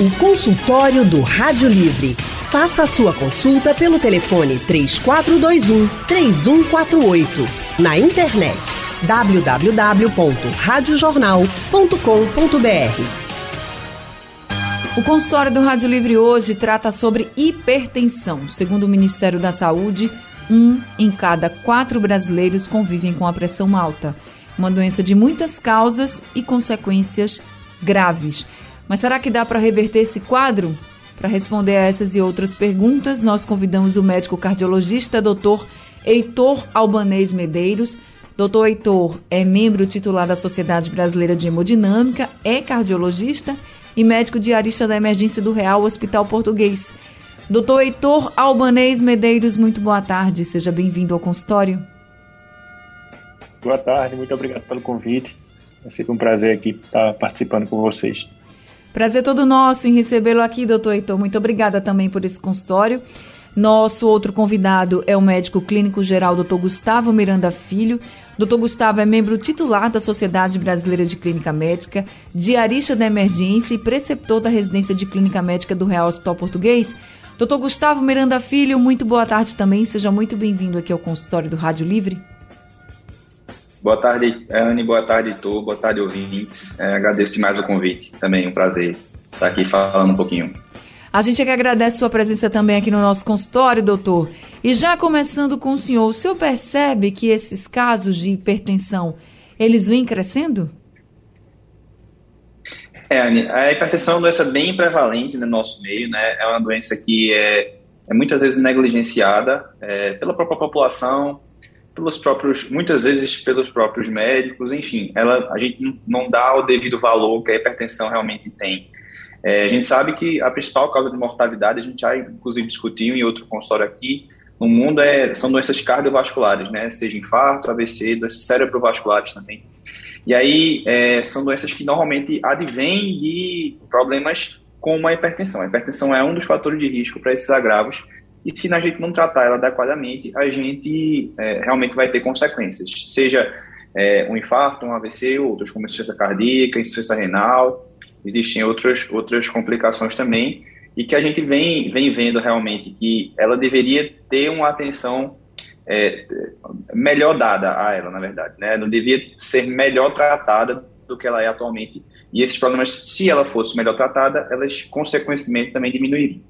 O consultório do Rádio Livre. Faça a sua consulta pelo telefone 3421 3148. Na internet www.radiojornal.com.br. O consultório do Rádio Livre hoje trata sobre hipertensão. Segundo o Ministério da Saúde, um em cada quatro brasileiros convivem com a pressão alta. Uma doença de muitas causas e consequências graves. Mas será que dá para reverter esse quadro? Para responder a essas e outras perguntas, nós convidamos o médico cardiologista Dr. Heitor Albanês Medeiros. Doutor Heitor é membro titular da Sociedade Brasileira de Hemodinâmica, é cardiologista e médico diarista da emergência do Real Hospital Português. Doutor Heitor Albanês Medeiros, muito boa tarde, seja bem-vindo ao consultório. Boa tarde, muito obrigado pelo convite. É sempre um prazer aqui estar participando com vocês. Prazer todo nosso em recebê-lo aqui, doutor Heitor. Muito obrigada também por esse consultório. Nosso outro convidado é o médico clínico geral, doutor Gustavo Miranda Filho. Doutor Gustavo é membro titular da Sociedade Brasileira de Clínica Médica, diarista da emergência e preceptor da residência de clínica médica do Real Hospital Português. Doutor Gustavo Miranda Filho, muito boa tarde também. Seja muito bem-vindo aqui ao consultório do Rádio Livre. Boa tarde, Anne. Boa tarde, Tô. Boa tarde, ouvintes. É, agradeço demais o convite. Também um prazer estar aqui falando um pouquinho. A gente é que agradece sua presença também aqui no nosso consultório, doutor. E já começando com o senhor, o senhor percebe que esses casos de hipertensão, eles vêm crescendo? É, Anne, a hipertensão é uma doença bem prevalente no nosso meio, né? É uma doença que é, é muitas vezes negligenciada é, pela própria população, pelos próprios, muitas vezes pelos próprios médicos, enfim, ela, a gente não dá o devido valor que a hipertensão realmente tem. É, a gente sabe que a principal causa de mortalidade, a gente já inclusive discutiu em outro consultório aqui, no mundo é, são doenças cardiovasculares, né? Seja infarto, AVC, doenças cerebrovasculares também. E aí é, são doenças que normalmente advêm de problemas como a hipertensão. A hipertensão é um dos fatores de risco para esses agravos e se a gente não tratar ela adequadamente, a gente é, realmente vai ter consequências, seja é, um infarto, um AVC, outros como insuficiência cardíaca, insuficiência renal, existem outras, outras complicações também, e que a gente vem, vem vendo realmente que ela deveria ter uma atenção é, melhor dada a ela, na verdade, né? não devia ser melhor tratada do que ela é atualmente, e esses problemas, se ela fosse melhor tratada, elas consequentemente também diminuiriam.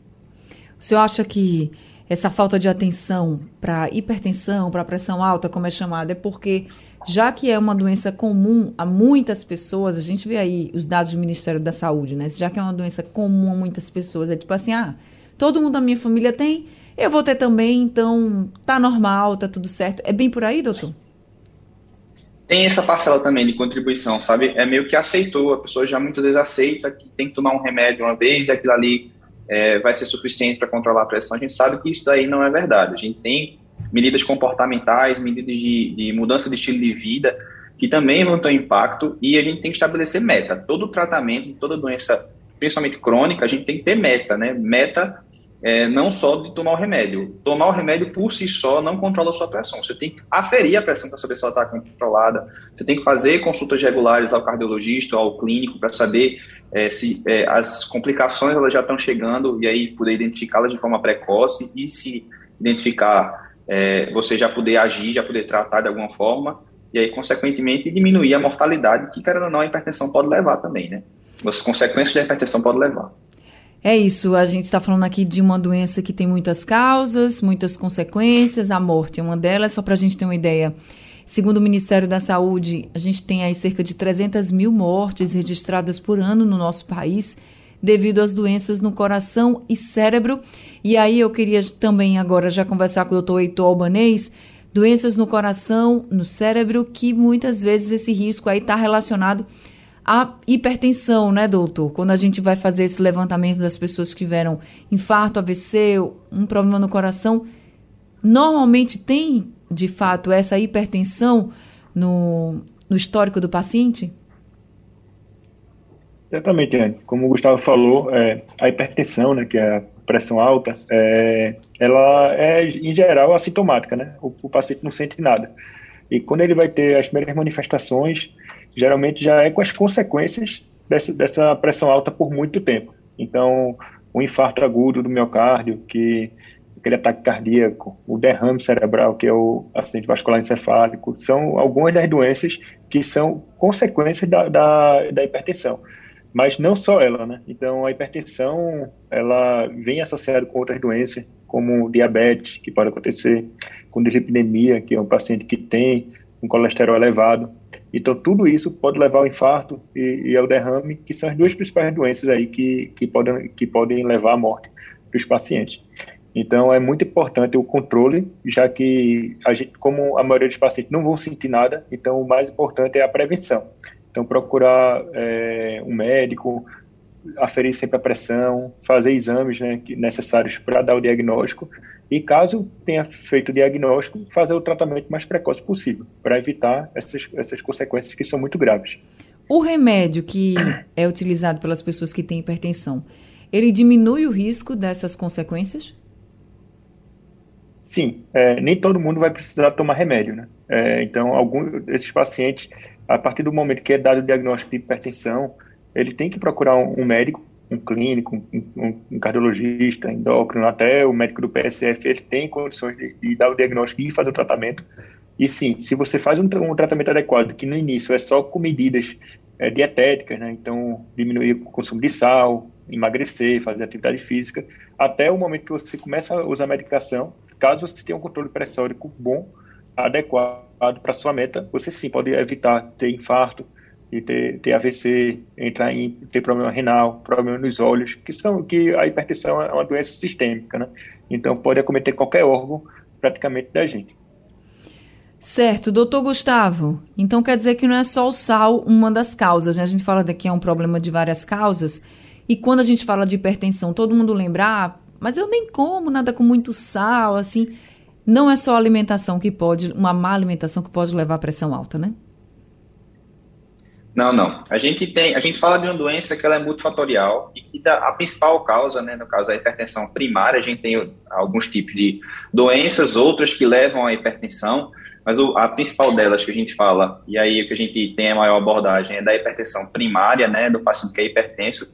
O senhor acha que essa falta de atenção para hipertensão, para pressão alta, como é chamada, é porque já que é uma doença comum a muitas pessoas, a gente vê aí os dados do Ministério da Saúde, né? Já que é uma doença comum a muitas pessoas, é tipo assim, ah, todo mundo da minha família tem, eu vou ter também, então tá normal, tá tudo certo. É bem por aí, doutor? Tem essa parcela também de contribuição, sabe? É meio que aceitou, a pessoa já muitas vezes aceita que tem que tomar um remédio uma vez aquilo ali é, vai ser suficiente para controlar a pressão. A gente sabe que isso daí não é verdade. A gente tem medidas comportamentais, medidas de, de mudança de estilo de vida, que também vão ter impacto, e a gente tem que estabelecer meta. Todo tratamento, toda doença, principalmente crônica, a gente tem que ter meta, né? Meta é, não só de tomar o remédio. Tomar o remédio por si só não controla a sua pressão. Você tem que aferir a pressão para saber se ela está controlada. Você tem que fazer consultas regulares ao cardiologista, ao clínico, para saber é, se é, as complicações elas já estão chegando e aí poder identificá-las de forma precoce e se identificar, é, você já poder agir, já poder tratar de alguma forma e aí, consequentemente, diminuir a mortalidade que, querendo ou não, a hipertensão pode levar também, né? As consequências da hipertensão podem levar. É isso, a gente está falando aqui de uma doença que tem muitas causas, muitas consequências, a morte é uma delas, só para a gente ter uma ideia. Segundo o Ministério da Saúde, a gente tem aí cerca de 300 mil mortes registradas por ano no nosso país devido às doenças no coração e cérebro. E aí eu queria também agora já conversar com o doutor Heitor Albanês, doenças no coração, no cérebro, que muitas vezes esse risco aí está relacionado à hipertensão, né, doutor? Quando a gente vai fazer esse levantamento das pessoas que tiveram infarto, AVC, um problema no coração, normalmente tem de fato, essa hipertensão no, no histórico do paciente? Exatamente, Anne. Como o Gustavo falou, é, a hipertensão, né, que é a pressão alta, é, ela é, em geral, assintomática, né? O, o, paciente não sente nada. E quando ele vai ter as primeiras manifestações, geralmente já é com as consequências dessa, dessa pressão alta por muito tempo. Então, o infarto agudo do miocárdio, que aquele ataque cardíaco, o derrame cerebral, que é o acidente vascular encefálico, são algumas das doenças que são consequências da, da, da hipertensão. Mas não só ela, né? Então, a hipertensão, ela vem associada com outras doenças, como diabetes, que pode acontecer, com dislipidemia, que é um paciente que tem um colesterol elevado. Então, tudo isso pode levar ao infarto e, e ao derrame, que são as duas principais doenças aí que, que, podem, que podem levar à morte dos pacientes. Então, é muito importante o controle, já que, a gente, como a maioria dos pacientes não vão sentir nada, então o mais importante é a prevenção. Então, procurar é, um médico, aferir sempre a pressão, fazer exames né, necessários para dar o diagnóstico e, caso tenha feito o diagnóstico, fazer o tratamento mais precoce possível, para evitar essas, essas consequências que são muito graves. O remédio que é utilizado pelas pessoas que têm hipertensão, ele diminui o risco dessas consequências? Sim, é, nem todo mundo vai precisar tomar remédio, né? É, então, alguns desses pacientes, a partir do momento que é dado o diagnóstico de hipertensão, ele tem que procurar um, um médico, um clínico, um, um, cardiologista, endócrino, até o médico do PSF, ele tem condições de, de dar o diagnóstico e fazer o tratamento. E sim, se você faz um, um tratamento adequado, que no início é só com medidas é, dietéticas, né? Então, diminuir o consumo de sal, emagrecer, fazer atividade física, até o momento que você começa a usar medicação, caso você tenha um controle pressórico bom, adequado para sua meta, você sim pode evitar ter infarto, e ter, ter AVC, entrar em ter problema renal, problema nos olhos, que são que a hipertensão é uma doença sistêmica, né? Então pode acometer qualquer órgão praticamente da gente. Certo, doutor Gustavo. Então quer dizer que não é só o sal uma das causas, né? A gente fala daqui é um problema de várias causas. E quando a gente fala de hipertensão, todo mundo lembra, ah, mas eu nem como nada com muito sal, assim. Não é só alimentação que pode, uma má alimentação que pode levar à pressão alta, né? Não, não. A gente tem, a gente fala de uma doença que ela é multifatorial e que dá, a principal causa, né, no caso da hipertensão primária, a gente tem alguns tipos de doenças, outras que levam à hipertensão, mas o, a principal delas que a gente fala, e aí o que a gente tem a maior abordagem é da hipertensão primária, né, do paciente que é hipertenso,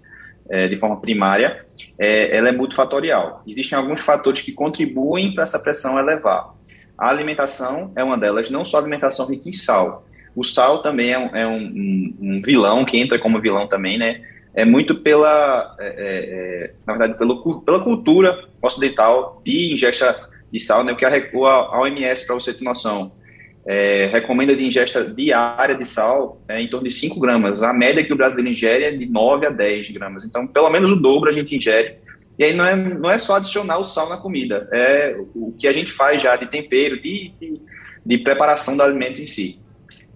é, de forma primária, é, ela é multifatorial. Existem alguns fatores que contribuem para essa pressão elevar. A alimentação é uma delas, não só a alimentação rica em sal. O sal também é um, é um, um vilão, que entra como vilão também, né? É muito pela, é, é, é na verdade, pelo, pela cultura ocidental de ingesta de sal, né? O que a, a OMS, para você ter noção, é, recomenda de ingesta diária de sal é, em torno de 5 gramas. A média que o brasileiro ingere é de 9 a 10 gramas. Então, pelo menos o dobro a gente ingere. E aí não é, não é só adicionar o sal na comida, é o que a gente faz já de tempero, de, de, de preparação do alimento em si.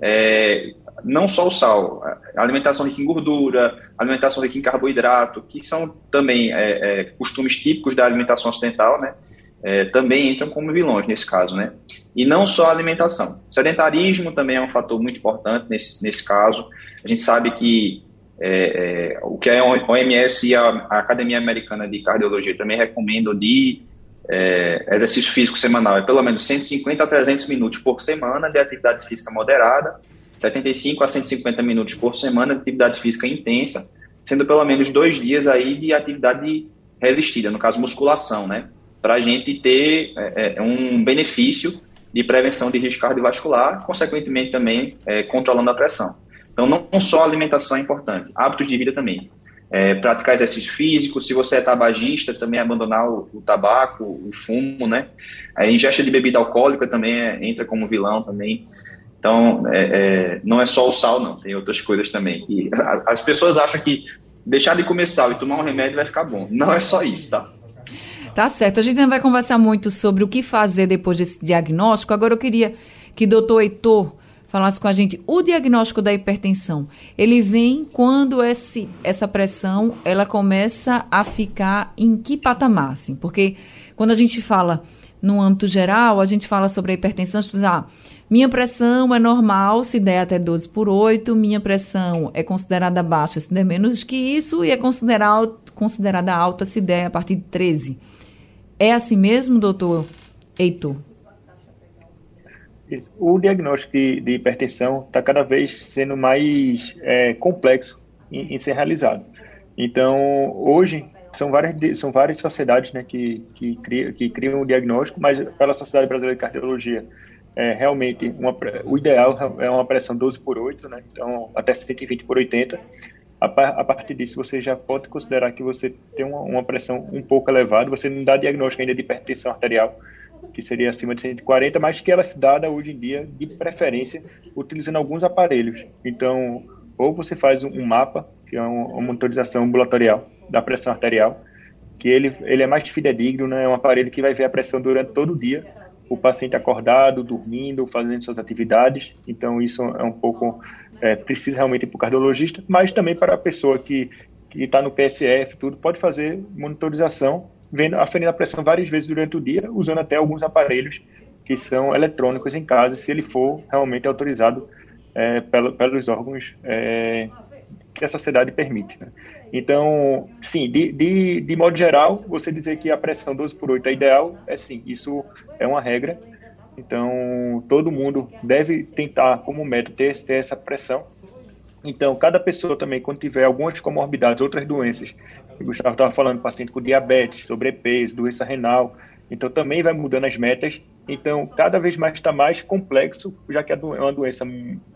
É, não só o sal, alimentação rica em gordura, alimentação rica em carboidrato, que são também é, é, costumes típicos da alimentação ocidental, né? É, também entram como vilões nesse caso, né? E não só a alimentação. Sedentarismo também é um fator muito importante nesse, nesse caso. A gente sabe que é, é, o que a OMS e a, a, Academia Americana de Cardiologia também recomendam de é, exercício físico semanal é pelo menos 150 a 300 minutos por semana de atividade física moderada, 75 a 150 minutos por semana de atividade física intensa, sendo pelo menos dois dias aí de atividade resistida, no caso musculação, né? Para a gente ter é, é, um benefício de prevenção de risco cardiovascular, consequentemente também é, controlando a pressão. Então, não só a alimentação é importante, hábitos de vida também. É, praticar exercício físico, se você é tabagista, também abandonar o, o tabaco, o fumo, né? A ingesta de bebida alcoólica também é, entra como vilão também. Então, é, é, não é só o sal, não, tem outras coisas também. E as pessoas acham que deixar de comer sal e tomar um remédio vai ficar bom. Não é só isso, tá? Tá certo. A gente não vai conversar muito sobre o que fazer depois desse diagnóstico. Agora eu queria que o doutor Heitor falasse com a gente o diagnóstico da hipertensão. Ele vem quando esse, essa pressão ela começa a ficar em que patamar, assim? Porque quando a gente fala no âmbito geral, a gente fala sobre a hipertensão, a gente diz, ah, minha pressão é normal se der até 12 por 8, minha pressão é considerada baixa se der menos que isso e é considerada, considerada alta se der a partir de 13. É assim mesmo, doutor Heitor? O diagnóstico de, de hipertensão está cada vez sendo mais é, complexo em, em, ser realizado. Então, hoje, são várias, são várias sociedades né, que, que, criam, que criam o diagnóstico, mas pela Sociedade Brasileira de Cardiologia, é, realmente, uma, o ideal é uma pressão 12 por 8, né, então até 120 por 80. A, partir disso, você já pode considerar que você tem uma, uma, pressão um pouco elevada, você não dá diagnóstico ainda de hipertensão arterial, que seria acima de 140, mas que ela é dada hoje em dia, de preferência, utilizando alguns aparelhos. Então, ou você faz um mapa, que é uma monitorização ambulatorial da pressão arterial, que ele, ele é mais fidedigno, né? é um aparelho que vai ver a pressão durante todo o dia, o paciente acordado, dormindo, fazendo suas atividades. Então, isso é um pouco. É, precisa realmente ir para o cardiologista, mas também para a pessoa que está no PSF, tudo, pode fazer monitorização, vendo, aferindo a pressão várias vezes durante o dia, usando até alguns aparelhos que são eletrônicos em casa, se ele for realmente autorizado é, pelo, pelos órgãos é, que a sociedade permite. Né? Então, sim, de, de, de modo geral, você dizer que a pressão 12 por 8 é ideal, é sim, isso é uma regra. Então, todo mundo deve tentar, como método, ter, ter essa pressão. Então, cada pessoa também, quando tiver algumas comorbidades, outras doenças, o Gustavo estava falando, paciente com diabetes, sobrepeso, doença renal, então também vai mudando as metas. Então cada vez mais está mais complexo, já que é uma doença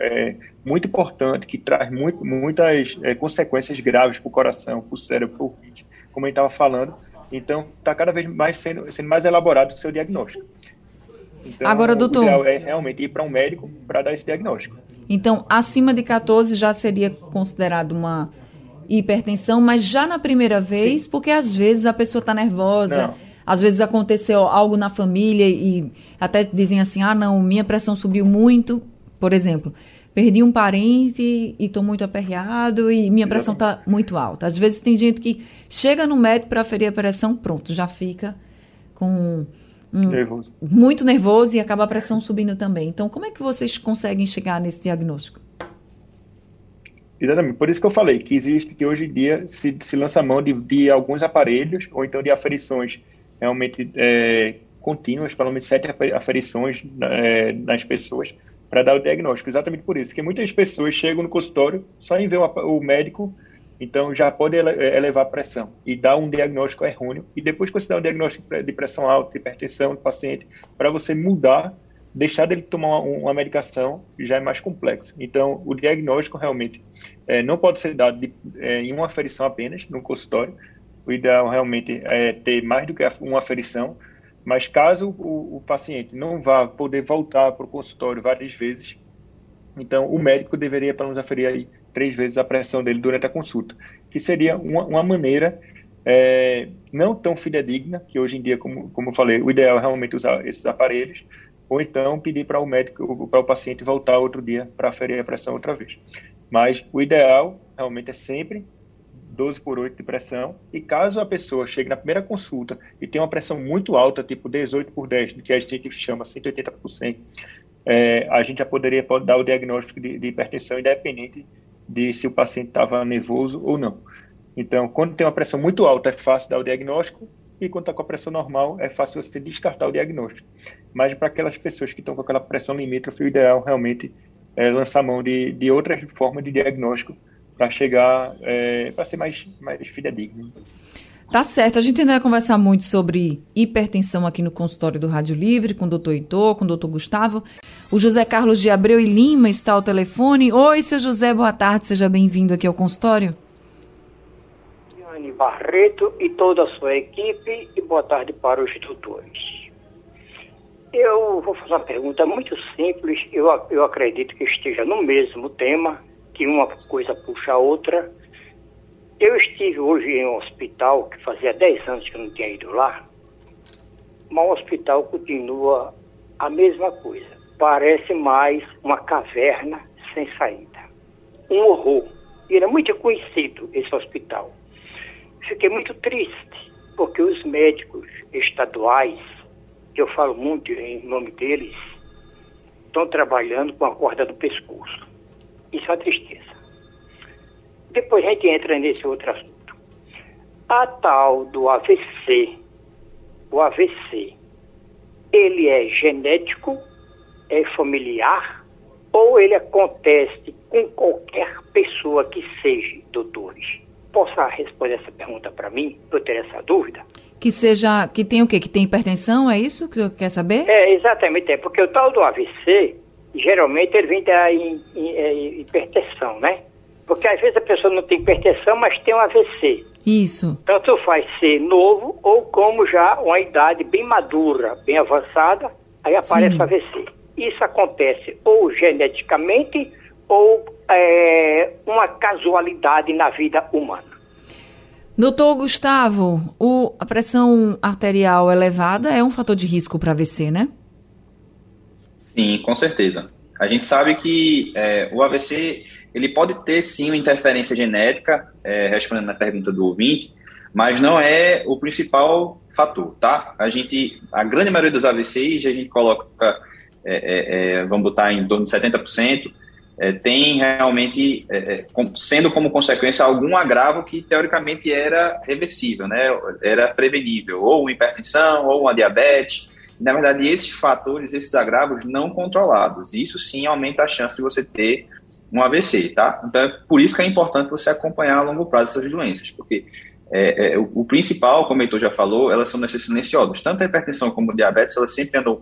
é, muito importante que traz muito, muitas é, consequências graves para o coração, para o cérebro, para o rim, como a gente estava falando. Então está cada vez mais sendo, sendo mais elaborado o seu diagnóstico. Então, Agora, doutor. O ideal é realmente ir para um médico para dar esse diagnóstico. Então, acima de 14 já seria considerado uma hipertensão, mas já na primeira vez, Sim. porque às vezes a pessoa está nervosa. Não às vezes aconteceu algo na família e até dizem assim: ah, não, minha pressão subiu muito, por exemplo. Perdi um parente e estou muito aperreado e minha pressão está muito alta. Às vezes tem gente que chega no médico para ferir a pressão, pronto, já fica com nervoso. muito nervoso e acaba a pressão subindo também. Então, como é que vocês conseguem chegar nesse diagnóstico? Exatamente. Por isso que eu falei que existe que hoje em dia se, se lança mão de, de alguns aparelhos ou então de aferições realmente é, contínuas, pelo menos sete aferições é, nas pessoas para dar o diagnóstico. Exatamente por isso, que muitas pessoas chegam no consultório só em ver o médico, então já pode é, elevar a pressão e dar um diagnóstico errôneo. E depois que você dá um diagnóstico de pressão alta, hipertensão do paciente, para você mudar, deixar dele tomar uma, medicação, já é mais complexo. Então, o diagnóstico realmente é, não pode ser dado de, é, em uma aferição apenas, no consultório, o ideal realmente é ter mais do que uma aferição, mas caso o, o paciente não vá poder voltar para o consultório várias vezes, então o médico deveria pelo menos aferir aí três vezes a pressão dele durante a consulta, que seria uma, uma maneira é, não tão fidedigna, que hoje em dia, como, como eu falei, o ideal é realmente usar esses aparelhos, ou então pedir para o médico, para o paciente voltar outro dia para aferir a pressão outra vez. Mas o ideal realmente é sempre 12 por 8 de pressão. E caso a pessoa chegue na primeira consulta e tenha uma pressão muito alta, tipo 18 por 10, que a gente chama 180%, é, a gente já poderia dar o diagnóstico de, de hipertensão independente de se o paciente estava nervoso ou não. Então, quando tem uma pressão muito alta, é fácil dar o diagnóstico, e quando está com a pressão normal, é fácil você descartar o diagnóstico. Mas para aquelas pessoas que estão com aquela pressão limítrofe, o ideal realmente é lançar mão de, de outra forma de diagnóstico para chegar, é, para ser mais, mais fidedigno. Tá certo. A gente ainda vai conversar muito sobre hipertensão aqui no consultório do Rádio Livre, com o doutor Heitor, com o doutor Gustavo. O José Carlos de Abreu e Lima está ao telefone. Oi, seu José, boa tarde, seja bem-vindo aqui ao consultório. Anne Barreto e toda a sua equipe, e boa tarde para os doutores. Eu vou fazer uma pergunta muito simples, eu, eu acredito que esteja no mesmo tema, que uma coisa puxa a outra. Eu estive hoje em um hospital que fazia 10 anos que eu não tinha ido lá, mas o hospital continua a mesma coisa. Parece mais uma caverna sem saída. Um horror. E era muito conhecido esse hospital. Fiquei muito triste, porque os médicos estaduais, eu falo muito em nome deles, estão trabalhando com a corda do pescoço. Isso é uma tristeza. Depois a gente entra nesse outro assunto. A tal do AVC, o AVC, ele é genético, é familiar, ou ele acontece com qualquer pessoa que seja, doutores? possa responder essa pergunta para mim, eu ter essa dúvida. Que seja, que tem o quê? Que tem hipertensão, é isso que você quer saber? É, exatamente, é, porque o tal do AVC, geralmente ele vem da é, hipertensão, né? Porque às vezes a pessoa não tem hipertensão, mas tem um AVC. Isso. Tanto faz ser novo ou como já uma idade bem madura, bem avançada, aí aparece Sim. o AVC. Isso acontece ou geneticamente ou é, uma casualidade na vida humana. Doutor Gustavo, o, a pressão arterial elevada é um fator de risco para AVC, né? Sim, com certeza. A gente sabe que é, o AVC ele pode ter sim uma interferência genética, é, respondendo à pergunta do ouvinte, mas não é o principal fator, tá? A gente, a grande maioria dos AVCs, a gente coloca, é, é, é vamos botar em torno de 70%, é, tem realmente, é, é sendo como consequência algum agravo que teoricamente era reversível, né? era prevenível, ou uma hipertensão, ou uma diabetes. Na verdade, esses fatores, esses agravos não controlados, isso sim aumenta a chance de você ter um AVC, tá? Então, é por isso que é importante você acompanhar a longo prazo essas doenças, porque é, é, o, o, principal, como o Heitor já falou, elas são silenciosas. Tanto a hipertensão como a diabetes, elas sempre andam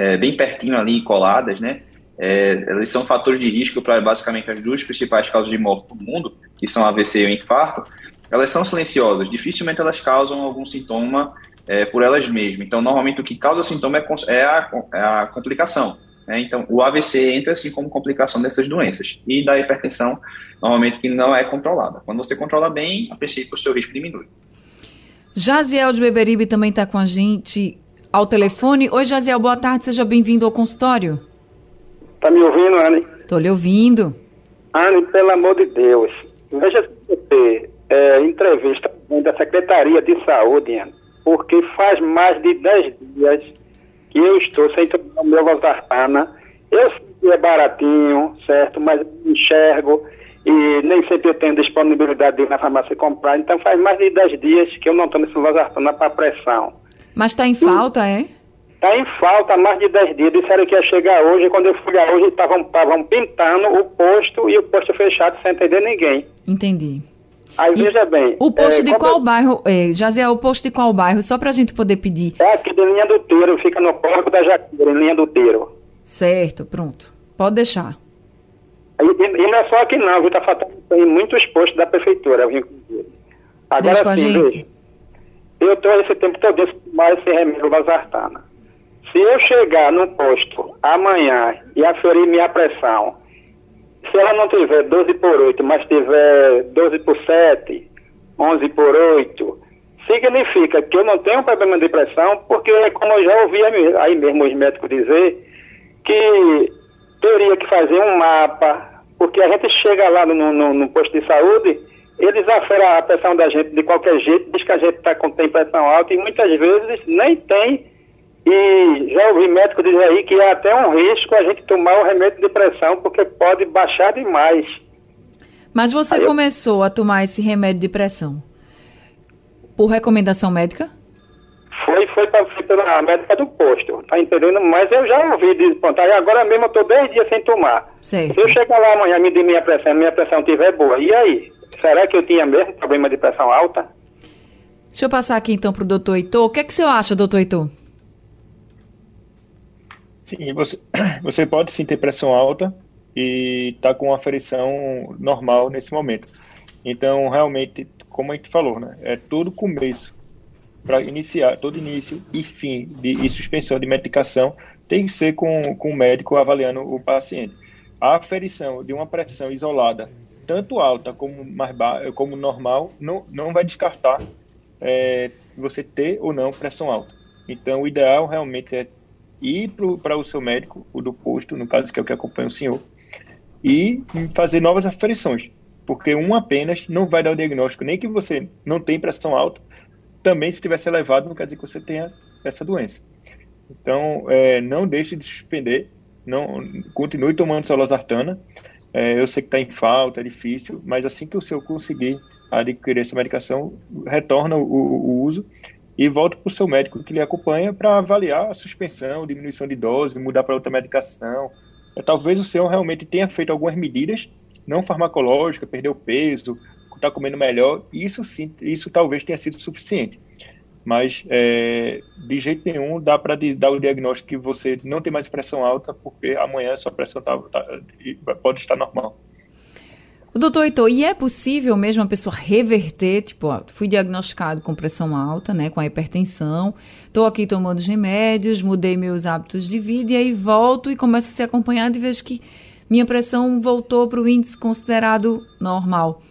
é, bem pertinho ali, coladas, né? É, elas são fatores de risco para basicamente as duas principais causas de morte do mundo, que são AVC e o infarto. Elas são silenciosas, dificilmente elas causam algum sintoma é, por elas mesmas. Então, normalmente o que causa sintoma é, é, a, é a, complicação. Né? Então, o AVC entra assim como complicação dessas doenças. E da hipertensão, normalmente que não é controlada. Quando você controla bem, a princípio o seu risco diminui. Jaziel de Beberibe também está com a gente ao telefone. Oi, Jaziel, boa tarde, seja bem-vindo ao consultório. Tá me ouvindo, Anne? Tô lhe ouvindo. Anne, pelo amor de Deus, veja se você é, entrevista da Secretaria de Saúde, Anne, porque faz mais de 10 dias que eu estou sem tomar meu Losartana. Eu sei que é baratinho, certo, mas enxergo e nem sempre eu tenho disponibilidade de ir na farmácia comprar. Então faz mais de 10 dias que eu não tomo esse Losartana para pressão. Mas está em falta, é? Está em falta há mais de 10 dias. Disseram que ia chegar hoje. Quando eu fui lá hoje, estavam pintando o posto e o posto fechado sem entender ninguém. Entendi. Aí e veja bem. O posto é, de qual eu... bairro? É, Jaziel, o posto de qual bairro? Só para a gente poder pedir. É aqui de Linha do Teiro, fica no Porto da Jaqueira, em Linha do Teiro. Certo, pronto. Pode deixar. E, e, e não é só aqui não, viu? Está faltando em muitos postos da prefeitura, viu? Agora sim, veja. Eu estou esse tempo todo mais esse remédio Vazartana. Se eu chegar no posto amanhã e aferir minha pressão, se ela não tiver 12 por 8, mas tiver 12 por 7, 11 por 8, significa que eu não tenho problema de pressão, porque como eu já ouvi aí mesmo os médicos dizer, que teria que fazer um mapa, porque a gente chega lá no, no, no posto de saúde, eles aferem a pressão da gente de qualquer jeito, diz que a gente tá, tem pressão alta e muitas vezes nem tem e já ouvi médico dizer aí que é até um risco a gente tomar o remédio de pressão, porque pode baixar demais. Mas você aí começou eu... a tomar esse remédio de pressão por recomendação médica? Foi, foi, pra, foi pela médica do posto, tá entendendo? Mas eu já ouvi pronto, aí agora mesmo eu tô 10 dias sem tomar. Certo. Se eu chegar lá amanhã e medir minha pressão, minha pressão estiver boa, e aí? Será que eu tinha mesmo problema de pressão alta? Deixa eu passar aqui então pro doutor Heitor. O que é que o senhor acha, doutor Heitor? Sim, você, você pode sim ter pressão alta e tá com uma aferição normal nesse momento. Então, realmente, como a gente falou, né, é todo começo para iniciar, todo início e fim de e suspensão de medicação tem que ser com, com o médico avaliando o paciente. A aferição de uma pressão isolada, tanto alta como mais ba como normal, não, não vai descartar é, você ter ou não pressão alta. Então, o ideal realmente é ir para o seu médico, o do posto, no caso que é o que acompanha o senhor, e fazer novas aferições, porque um apenas não vai dar o diagnóstico, nem que você não tem pressão alta, também se estivesse elevado não quer dizer que você tenha essa doença. Então, é, não deixe de suspender, não continue tomando solosartana. É, eu sei que está em falta, é difícil, mas assim que o senhor conseguir adquirir essa medicação, retorna o, o uso e volta para o seu médico que lhe acompanha para avaliar a suspensão, diminuição de dose, mudar para outra medicação. É, talvez o senhor realmente tenha feito algumas medidas não farmacológicas, perdeu peso, está comendo melhor, isso sim, isso talvez tenha sido suficiente. Mas é, de jeito nenhum dá para dar o diagnóstico que você não tem mais pressão alta, porque amanhã sua pressão tá, tá, pode estar normal. Doutor Heitor, e é possível mesmo a pessoa reverter, tipo, ó, fui diagnosticado com pressão alta, né, com a hipertensão, estou aqui tomando os remédios, mudei meus hábitos de vida e aí volto e começo a ser acompanhado e vejo que minha pressão voltou para o índice considerado normal.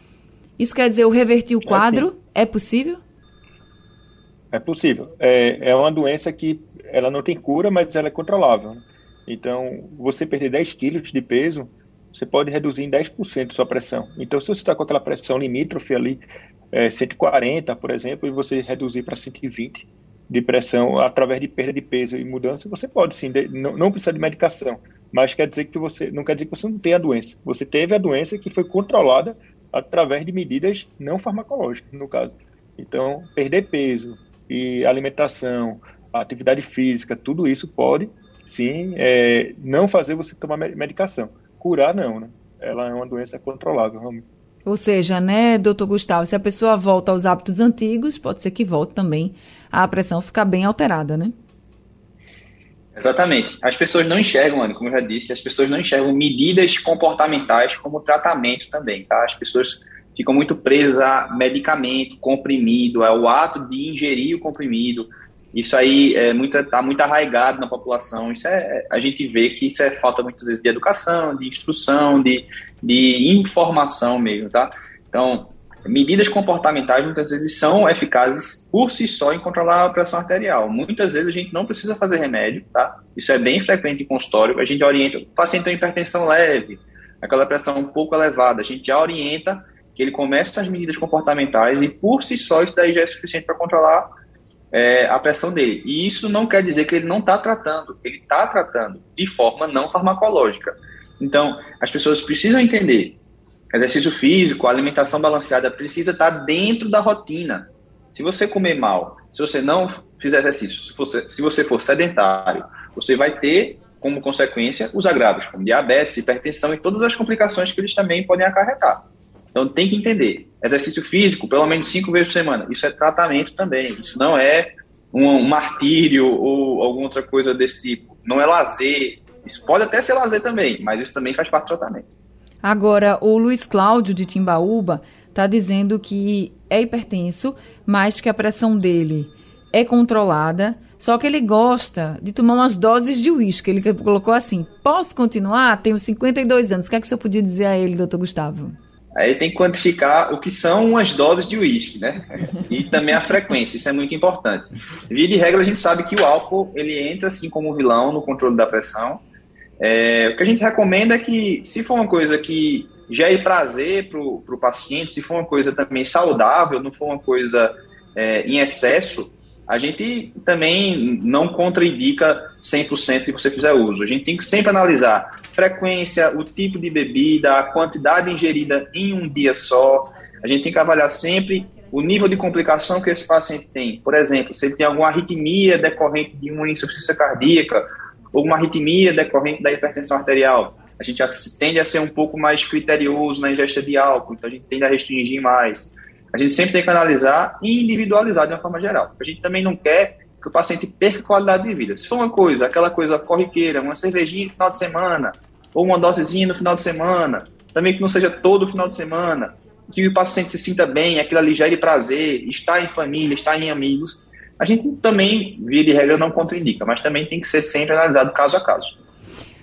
Isso quer dizer, eu reverti o quadro? É, é possível? É possível. É, é uma doença que ela não tem cura, mas ela é controlável. Né? Então, você perder 10 quilos de peso você pode reduzir em 10% sua pressão. Então, se você está com aquela pressão limítrofe ali, é, 140, por exemplo, e você reduzir para 120 de pressão através de perda de peso e mudança, você pode sim, de, não, não, precisa de medicação, mas quer dizer que você não quer dizer que você não tem a doença. Você teve a doença que foi controlada através de medidas não farmacológicas, no caso. Então, perder peso e alimentação, atividade física, tudo isso pode sim é, não fazer você tomar medicação curar não, né? Ela é uma doença controlável, realmente. Ou seja, né, doutor Gustavo, se a pessoa volta aos hábitos antigos, pode ser que volte também a pressão ficar bem alterada, né? Exatamente. As pessoas não enxergam, Anny, como eu já disse, as pessoas não enxergam medidas comportamentais como tratamento também, tá? As pessoas ficam muito presas a medicamento, comprimido, é o ato de ingerir o comprimido, isso aí é muito, tá muito arraigado na população. Isso é, a gente vê que isso é falta muitas vezes de educação, de instrução, de, de informação mesmo, tá? Então, medidas comportamentais muitas vezes são eficazes por si só em controlar a pressão arterial. Muitas vezes a gente não precisa fazer remédio, tá? Isso é bem frequente em consultório. A gente orienta o paciente tem hipertensão leve, aquela pressão um pouco elevada, a gente já orienta que ele comece as medidas comportamentais e por si só isso daí já é suficiente para controlar é, a pressão dele. E isso não quer dizer que ele não está tratando, ele está tratando de forma não farmacológica. Então, as pessoas precisam entender exercício físico, alimentação balanceada precisa estar tá dentro da rotina. Se você comer mal, se você não fizer exercício, se você, se você for sedentário, você vai ter como consequência os agravos, como diabetes, hipertensão e todas as complicações que eles também podem acarretar. Então tem que entender. Exercício físico, pelo menos cinco vezes por semana. Isso é tratamento também. Isso não é um, martírio ou alguma outra coisa desse tipo. Não é lazer. Isso pode até ser lazer também, mas isso também faz parte do tratamento. Agora, o Luiz Cláudio de Timbaúba está dizendo que é hipertenso, mas que a pressão dele é controlada, só que ele gosta de tomar umas doses de uísque. Ele colocou assim: posso continuar? Tenho 52 anos. O que é que o senhor podia dizer a ele, doutor Gustavo? Aí tem que quantificar o que são as doses de uísque, né? E também a frequência, isso é muito importante. Via de regra, a gente sabe que o álcool ele entra assim como vilão no controle da pressão. É, o que a gente recomenda é que, se for uma coisa que gere prazer para o paciente, se for uma coisa também saudável, não for uma coisa é, em excesso, a gente também não contraindica 100% que você fizer uso. A gente tem que sempre analisar frequência, o tipo de bebida, a quantidade ingerida em um dia só. A gente tem que avaliar sempre o nível de complicação que esse paciente tem. Por exemplo, se ele tem alguma arritmia decorrente de uma insuficiência cardíaca ou uma arritmia decorrente da hipertensão arterial, a gente tende a ser um pouco mais criterioso na ingesta de álcool, então a gente tende a restringir mais. A gente sempre tem que analisar e individualizar de uma forma geral. A gente também não quer que o paciente perca qualidade de vida. Se for uma coisa, aquela coisa corriqueira, uma cervejinha no final de semana, ou uma dosezinha no final de semana, também que não seja todo final de semana, que o paciente se sinta bem, aquilo ali gere prazer, está em família, está em amigos, a gente também, via de regra, não contraindica, mas também tem que ser sempre analisado caso a caso.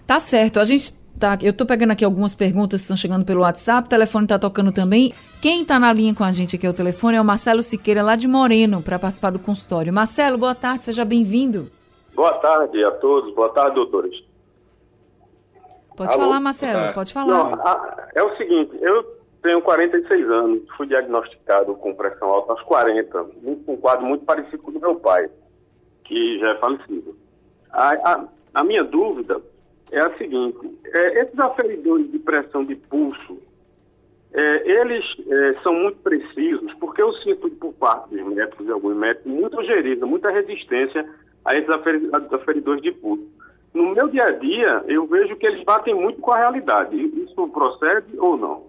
Tá certo. A gente Tá, eu estou pegando aqui algumas perguntas que estão chegando pelo WhatsApp, o telefone está tocando também. Quem está na linha com a gente aqui ao telefone é o Marcelo Siqueira, lá de Moreno, para participar do consultório. Marcelo, boa tarde, seja bem-vindo. Boa tarde a todos, boa tarde, doutores. Pode Alô? falar, Marcelo, pode falar. Não, a, é o seguinte, eu tenho 46 anos, fui diagnosticado com pressão alta aos 40, com um quadro muito parecido com o do meu pai, que já é falecido. A, a, a minha dúvida é a seguinte: é, esses aferidores de pressão de pulso, é, eles é, são muito precisos, porque eu sinto por parte dos médicos e alguns médicos muita gerida, muita resistência a esses aferidores de pulso. No meu dia a dia, eu vejo que eles batem muito com a realidade. Isso procede ou não?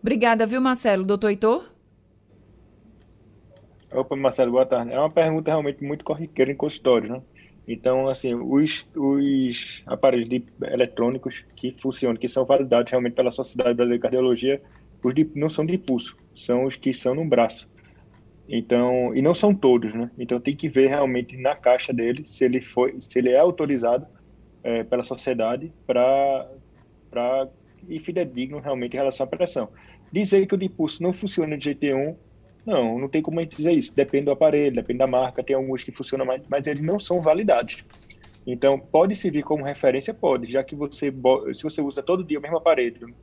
Obrigada, viu, Marcelo? Doutor Heitor? Opa, Marcelo, boa tarde. É uma pergunta realmente muito corriqueira em consultório, né? Então, assim, os, os aparelhos de, eletrônicos que funcionam, que são validados realmente pela Sociedade Brasileira de Cardiologia, os de, não são de pulso, são os que são no braço. Então, e não são todos, né? Então tem que ver realmente na caixa dele se ele foi, se ele é autorizado é, pela sociedade para para e fidedigno realmente em relação à pressão. Dizer que o de não funciona de jeito nenhum, não, não tem como a gente dizer isso. Depende do aparelho, depende da marca, tem alguns que funcionam mais, mas eles não são validados. Então, pode servir como referência? Pode, já que você, se você usa todo dia o mesmo aparelho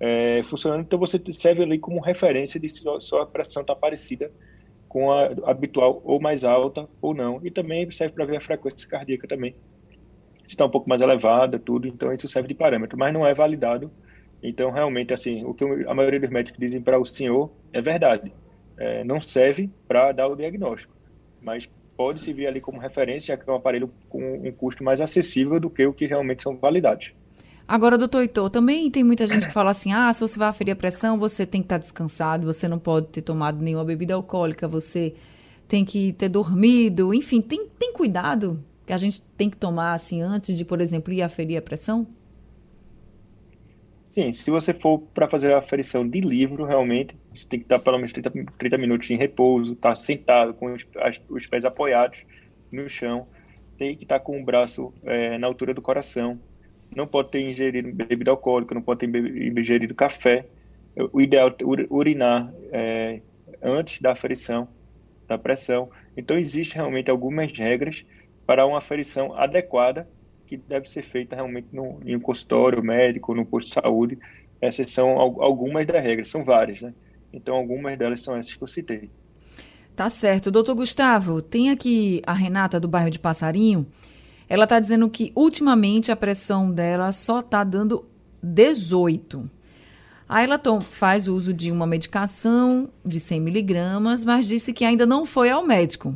é, funcionando, então você serve ali como referência de se sua pressão está parecida com a habitual ou mais alta ou não. E também serve para ver a frequência cardíaca também. Está um pouco mais elevada, tudo, então isso serve de parâmetro, mas não é validado. Então, realmente, assim, o que a maioria dos médicos dizem para o senhor é verdade. É, não serve para dar o diagnóstico, mas pode servir ali como referência, já que é um aparelho com um custo mais acessível do que o que realmente são validados. Agora, doutor Heitor, também tem muita gente que fala assim: ah, se você vai aferir a pressão, você tem que estar descansado, você não pode ter tomado nenhuma bebida alcoólica, você tem que ter dormido, enfim, tem, tem cuidado que a gente tem que tomar assim antes de, por exemplo, ir aferir a pressão? Sim, se você for para fazer a aferição de livro, realmente, você tem que estar pelo menos 30, 30 minutos em repouso, estar tá sentado com os, as, os pés apoiados no chão, tem que estar com o braço é, na altura do coração, não pode ter ingerido bebida alcoólica, não pode ter ingerido café. O ideal é urinar é, antes da aferição, da pressão. Então, existe realmente algumas regras para uma aferição adequada que deve ser feita realmente no, em um consultório médico, no posto de saúde. Essas são algumas das regras, são várias, né? Então, algumas delas são essas que eu citei. Tá certo. Doutor Gustavo, tem aqui a Renata do bairro de Passarinho. Ela está dizendo que ultimamente a pressão dela só está dando 18. Aí ela faz uso de uma medicação de 100 miligramas, mas disse que ainda não foi ao médico.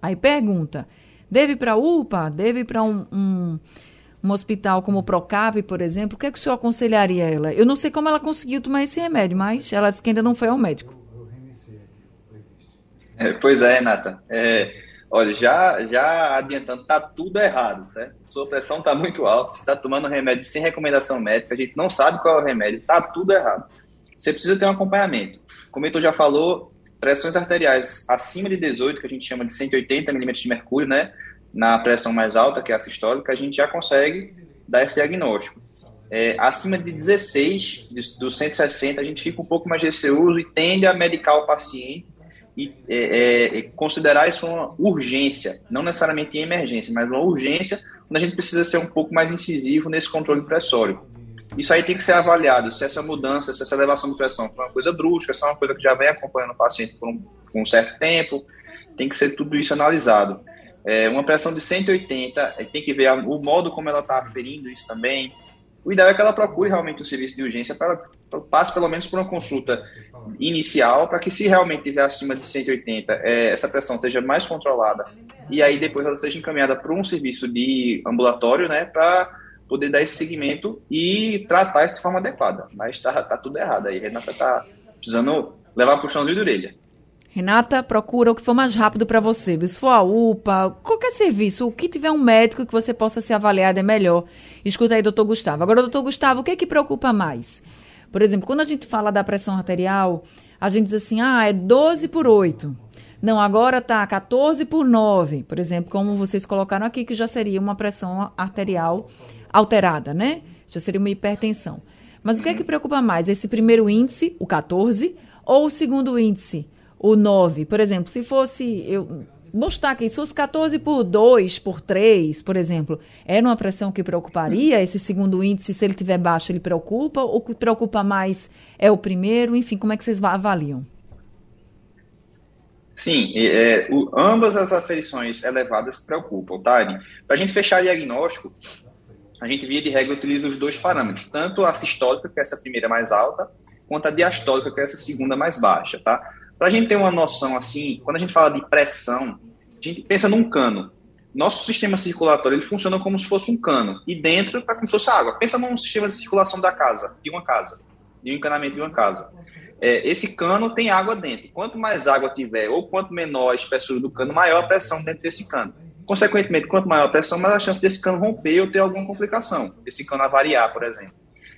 Aí pergunta: deve para a UPA? Deve para um, um, um, hospital como o Procap, por exemplo? O que, é que o senhor aconselharia ela? Eu não sei como ela conseguiu tomar esse remédio, mas ela disse que ainda não foi ao médico. É, pois é, Renata. É, Olha, já, já adiantando, tá tudo errado, certo? Sua pressão tá muito alta, você está tomando remédio sem recomendação médica, a gente não sabe qual é o remédio, tá tudo errado. Você precisa ter um acompanhamento. Como o já falou, pressões arteriais acima de 18, que a gente chama de 180 milímetros de mercúrio, né? Na pressão mais alta, que é a sistólica, a gente já consegue dar esse diagnóstico. É, acima de 16, dos 160, a gente fica um pouco mais receoso e tende a medicar o paciente e é, é, considerar isso uma urgência, não necessariamente em emergência, mas uma urgência, onde a gente precisa ser um pouco mais incisivo nesse controle pressório. Isso aí tem que ser avaliado, se essa mudança, se essa elevação de pressão foi uma coisa brusca, se é uma coisa que já vem acompanhando o paciente por um, por um certo tempo, tem que ser tudo isso analisado. É, uma pressão de 180, tem que ver o modo como ela está aferindo isso também. O ideal é que ela procure realmente o serviço de urgência para passe pelo menos por uma consulta inicial, para que se realmente estiver acima de 180, é, essa pressão seja mais controlada e aí depois ela seja encaminhada para um serviço de ambulatório, né, para poder dar esse segmento e tratar isso de forma adequada. Mas está tá tudo errado aí, Renata está precisando levar puxãozinho de orelha. Renata, procura o que for mais rápido para você. Se for a UPA, qualquer serviço, o que tiver um médico que você possa ser avaliado é melhor. Escuta aí, doutor Gustavo. Agora, doutor Gustavo, o que é que preocupa mais? Por exemplo, quando a gente fala da pressão arterial, a gente diz assim, ah, é 12 por 8. Não, agora tá 14 por 9, por exemplo, como vocês colocaram aqui, que já seria uma pressão arterial alterada, né? Já seria uma hipertensão. Mas o que é que preocupa mais? Esse primeiro índice, o 14, ou o segundo índice, o 9? Por exemplo, se fosse, eu mostrar aqui, se fosse 14 por 2, por 3, por exemplo, era uma pressão que preocuparia? Esse segundo índice, se ele tiver baixo, ele preocupa? Ou o que preocupa mais é o primeiro? Enfim, como é que vocês avaliam? Sim, é, o, ambas as aferições elevadas preocupam, tá, Para a gente fechar diagnóstico, a gente, via de regra, utiliza os dois parâmetros, tanto a sistólica, que é essa primeira mais alta, quanto a diastólica, que é essa segunda mais baixa, tá? Para a gente ter uma noção assim, quando a gente fala de pressão, a gente pensa num cano. Nosso sistema circulatório ele funciona como se fosse um cano e dentro está como se fosse água. Pensa num sistema de circulação da casa, de uma casa. de um encanamento de uma casa. É, esse cano tem água dentro. Quanto mais água tiver, ou quanto menor a espessura do cano, maior a pressão dentro desse cano. Consequentemente, quanto maior a pressão, mais a chance desse cano romper ou ter alguma complicação. Esse cano avariar, por exemplo.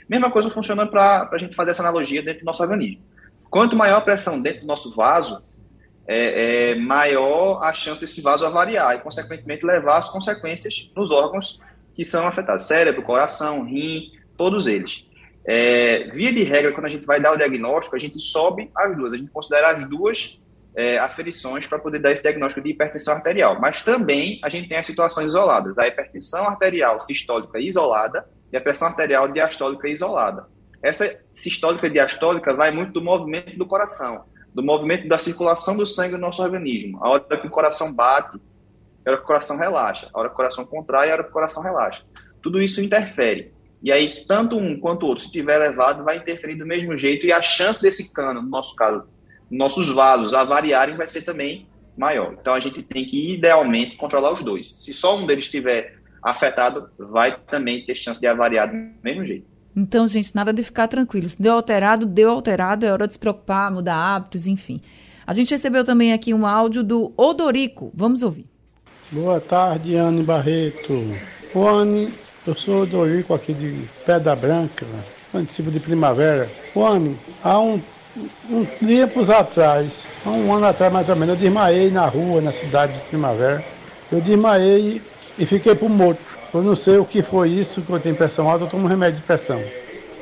Mesma coisa funciona para a gente fazer essa analogia dentro do nosso organismo. Quanto maior a pressão dentro do nosso vaso, é, é, maior a chance desse vaso avariar e, consequentemente, levar as consequências nos órgãos que são afetados: cérebro, coração, rim, todos eles. É, via de regra, quando a gente vai dar o diagnóstico, a gente sobe as duas, a gente considera as duas é, aferições para poder dar esse diagnóstico de hipertensão arterial. Mas também a gente tem as situações isoladas: a hipertensão arterial sistólica isolada e a pressão arterial diastólica isolada. Essa sistólica e diastólica vai muito do movimento do coração do movimento da circulação do sangue no nosso organismo. A hora que o coração bate, a hora que o coração relaxa. A hora que o coração contrai, a hora que o coração relaxa. Tudo isso interfere. E aí, tanto um quanto o outro, se estiver elevado, vai interferir do mesmo jeito e a chance desse cano, no nosso caso, nossos vasos avariarem vai ser também maior. Então, a gente tem que, idealmente, controlar os dois. Se só um deles estiver afetado, vai também ter chance de avariar do mesmo jeito. Então, gente, nada de ficar tranquilo. Se deu alterado, deu alterado, é hora de se preocupar, mudar hábitos, enfim. A gente recebeu também aqui um áudio do Odorico. Vamos ouvir. Boa tarde, Anne Barreto. Ô, Anne, eu sou Odorico aqui de Pedra Branca, município de Primavera. Ô, Anne, há um, um tempos atrás, há um ano atrás mais ou menos, eu desmaiei na rua, na cidade de Primavera. Eu desmaiei e fiquei por morto. Eu não sei o que foi isso, que eu tenho pressão alta, eu tomo remédio de pressão.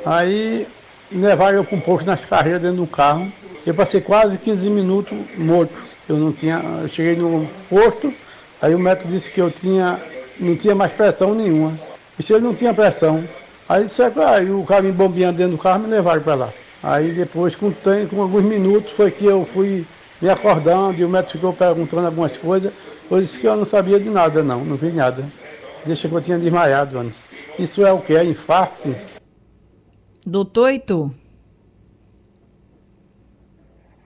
Aí levaram eu para um posto nas carreiras dentro do carro. Eu passei quase 15 minutos morto. Eu não tinha. Eu cheguei no posto, aí o médico disse que eu tinha. não tinha mais pressão nenhuma. E se eu não tinha pressão, aí, disse, aí o cara me bombeando dentro do carro me levaram para lá. Aí depois, com, com alguns minutos, foi que eu fui me acordando e o médico ficou perguntando algumas coisas. Eu disse que eu não sabia de nada, não, não vi nada deixa que eu tinha desmaiado antes. Isso é o que? É infarto? Doutor Heitor?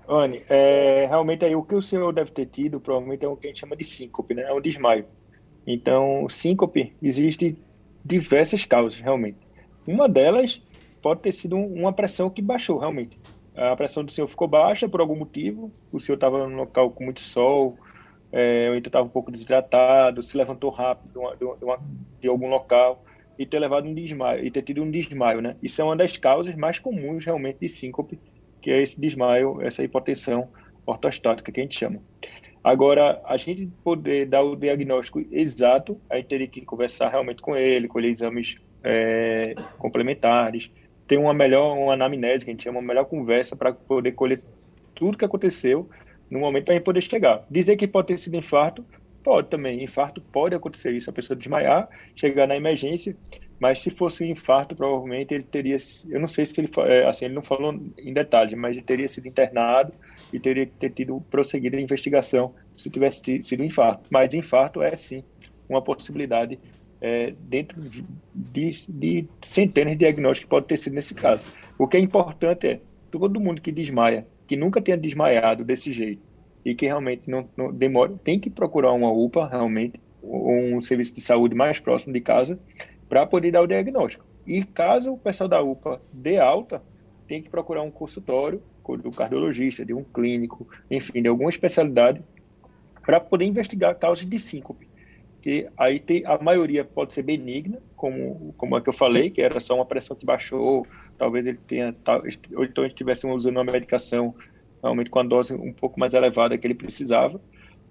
Anne, é, realmente aí o que o senhor deve ter tido provavelmente é o que a gente chama de síncope, né? É um desmaio. Então, síncope, existe diversas causas, realmente. Uma delas pode ter sido uma pressão que baixou, realmente. A pressão do senhor ficou baixa por algum motivo, o senhor estava num local com muito sol, é, então estava um pouco desidratado, se levantou rápido de, uma, de, uma, de, algum local e ter levado um desmaio, e ter tido um desmaio, né? Isso é uma das causas mais comuns realmente de síncope, que é esse desmaio, essa hipotensão ortostática que a gente chama. Agora, a gente poder dar o diagnóstico exato, a gente teria que conversar realmente com ele, colher exames é, complementares, ter uma melhor uma anamnese, que a gente chama, uma melhor conversa para poder colher tudo que aconteceu no momento para poder chegar. Dizer que pode ter sido infarto, pode também. Infarto pode acontecer isso, a pessoa desmaiar, chegar na emergência, mas se fosse um infarto, provavelmente ele teria, eu não sei se ele, é, assim, ele não falou em detalhes, mas ele teria sido internado e teria que ter tido prosseguido a investigação se tivesse sido um infarto. Mas infarto é sim uma possibilidade é, dentro de, de, de, centenas de diagnósticos que pode ter sido nesse caso. O que é importante é todo mundo que desmaia que nunca tenha desmaiado desse jeito e que realmente não, não demora, tem que procurar uma UPA realmente, um serviço de saúde mais próximo de casa, para poder dar o diagnóstico. E caso o pessoal da UPA dê alta, tem que procurar um consultório do cardiologista, de um clínico, enfim, de alguma especialidade, para poder investigar causas de síncope. Que aí tem, a maioria pode ser benigna, como, como é que eu falei, que era só uma pressão que baixou, talvez ele tenha, ou então estivesse usando uma medicação realmente com a dose um pouco mais elevada que ele precisava.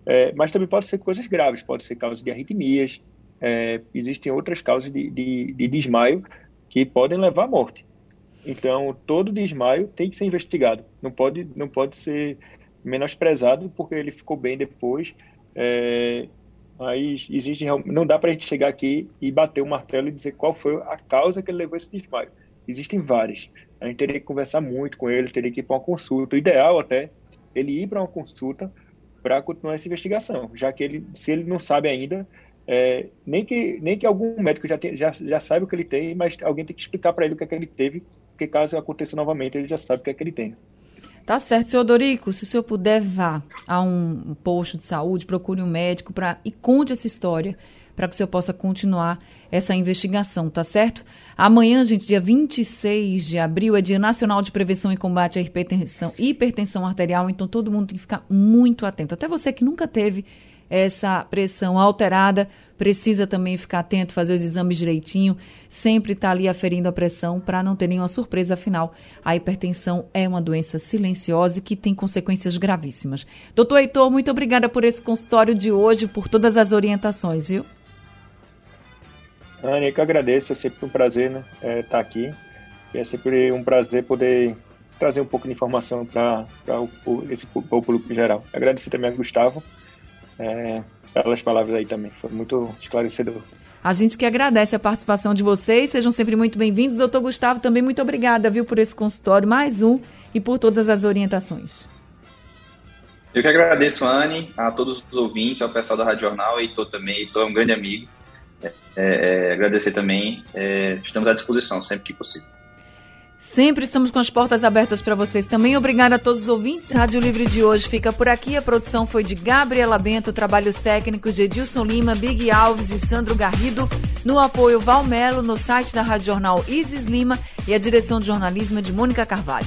É, mas também pode ser coisas graves, pode ser causa de arritmias, é, existem outras causas de, de, de, desmaio que podem levar à morte. Então, todo desmaio tem que ser investigado, não pode, não pode ser menosprezado porque ele ficou bem depois. É, existe, não dá para a gente chegar aqui e bater o martelo e dizer qual foi a causa que ele levou esse desmaio. Existem várias. A gente teria que conversar muito com ele, teria que ir para uma consulta. O ideal até ele ir para uma consulta para continuar essa investigação, já que ele, se ele não sabe ainda, é, nem, que, nem que algum médico já, tem, já, já saiba o que ele tem, mas alguém tem que explicar para ele o que é que ele teve, porque caso aconteça novamente, ele já sabe o que é que ele tem. Tá certo, senhor Dorico, se o senhor puder vá a um posto de saúde, procure um médico pra, e conte essa história para que o senhor possa continuar essa investigação, tá certo? Amanhã, gente, dia 26 de abril, é Dia Nacional de Prevenção e Combate à Hipertensão, hipertensão Arterial, então todo mundo tem que ficar muito atento. Até você que nunca teve essa pressão alterada, precisa também ficar atento, fazer os exames direitinho, sempre estar tá ali aferindo a pressão para não ter nenhuma surpresa, afinal, a hipertensão é uma doença silenciosa e que tem consequências gravíssimas. Doutor Heitor, muito obrigada por esse consultório de hoje, por todas as orientações, viu? Anny, que agradeço, é sempre um prazer né, é, estar aqui. É sempre um prazer poder trazer um pouco de informação para esse o público em geral. Agradecer também a Gustavo é, pelas palavras aí também, foi muito esclarecedor. A gente que agradece a participação de vocês, sejam sempre muito bem-vindos. Doutor Gustavo, também muito obrigada, viu, por esse consultório, mais um, e por todas as orientações. Eu que agradeço, Anne, a todos os ouvintes, ao pessoal da Rádio Jornal, Heitor também, Heitor é um grande amigo. É, é, agradecer também, é, estamos à disposição sempre que possível. Sempre estamos com as portas abertas para vocês também. Obrigada a todos os ouvintes. Rádio Livre de hoje fica por aqui. A produção foi de Gabriela Bento, trabalhos técnicos de Edilson Lima, Big Alves e Sandro Garrido. No apoio Valmelo, no site da Rádio Jornal Isis Lima e a direção de jornalismo é de Mônica Carvalho.